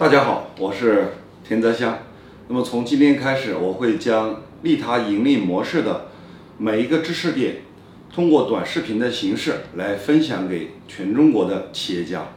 大家好我是田泽香。那么从今天开始我会将利他盈利模式的每一个知识点通过短视频的形式来分享给全中国的企业家。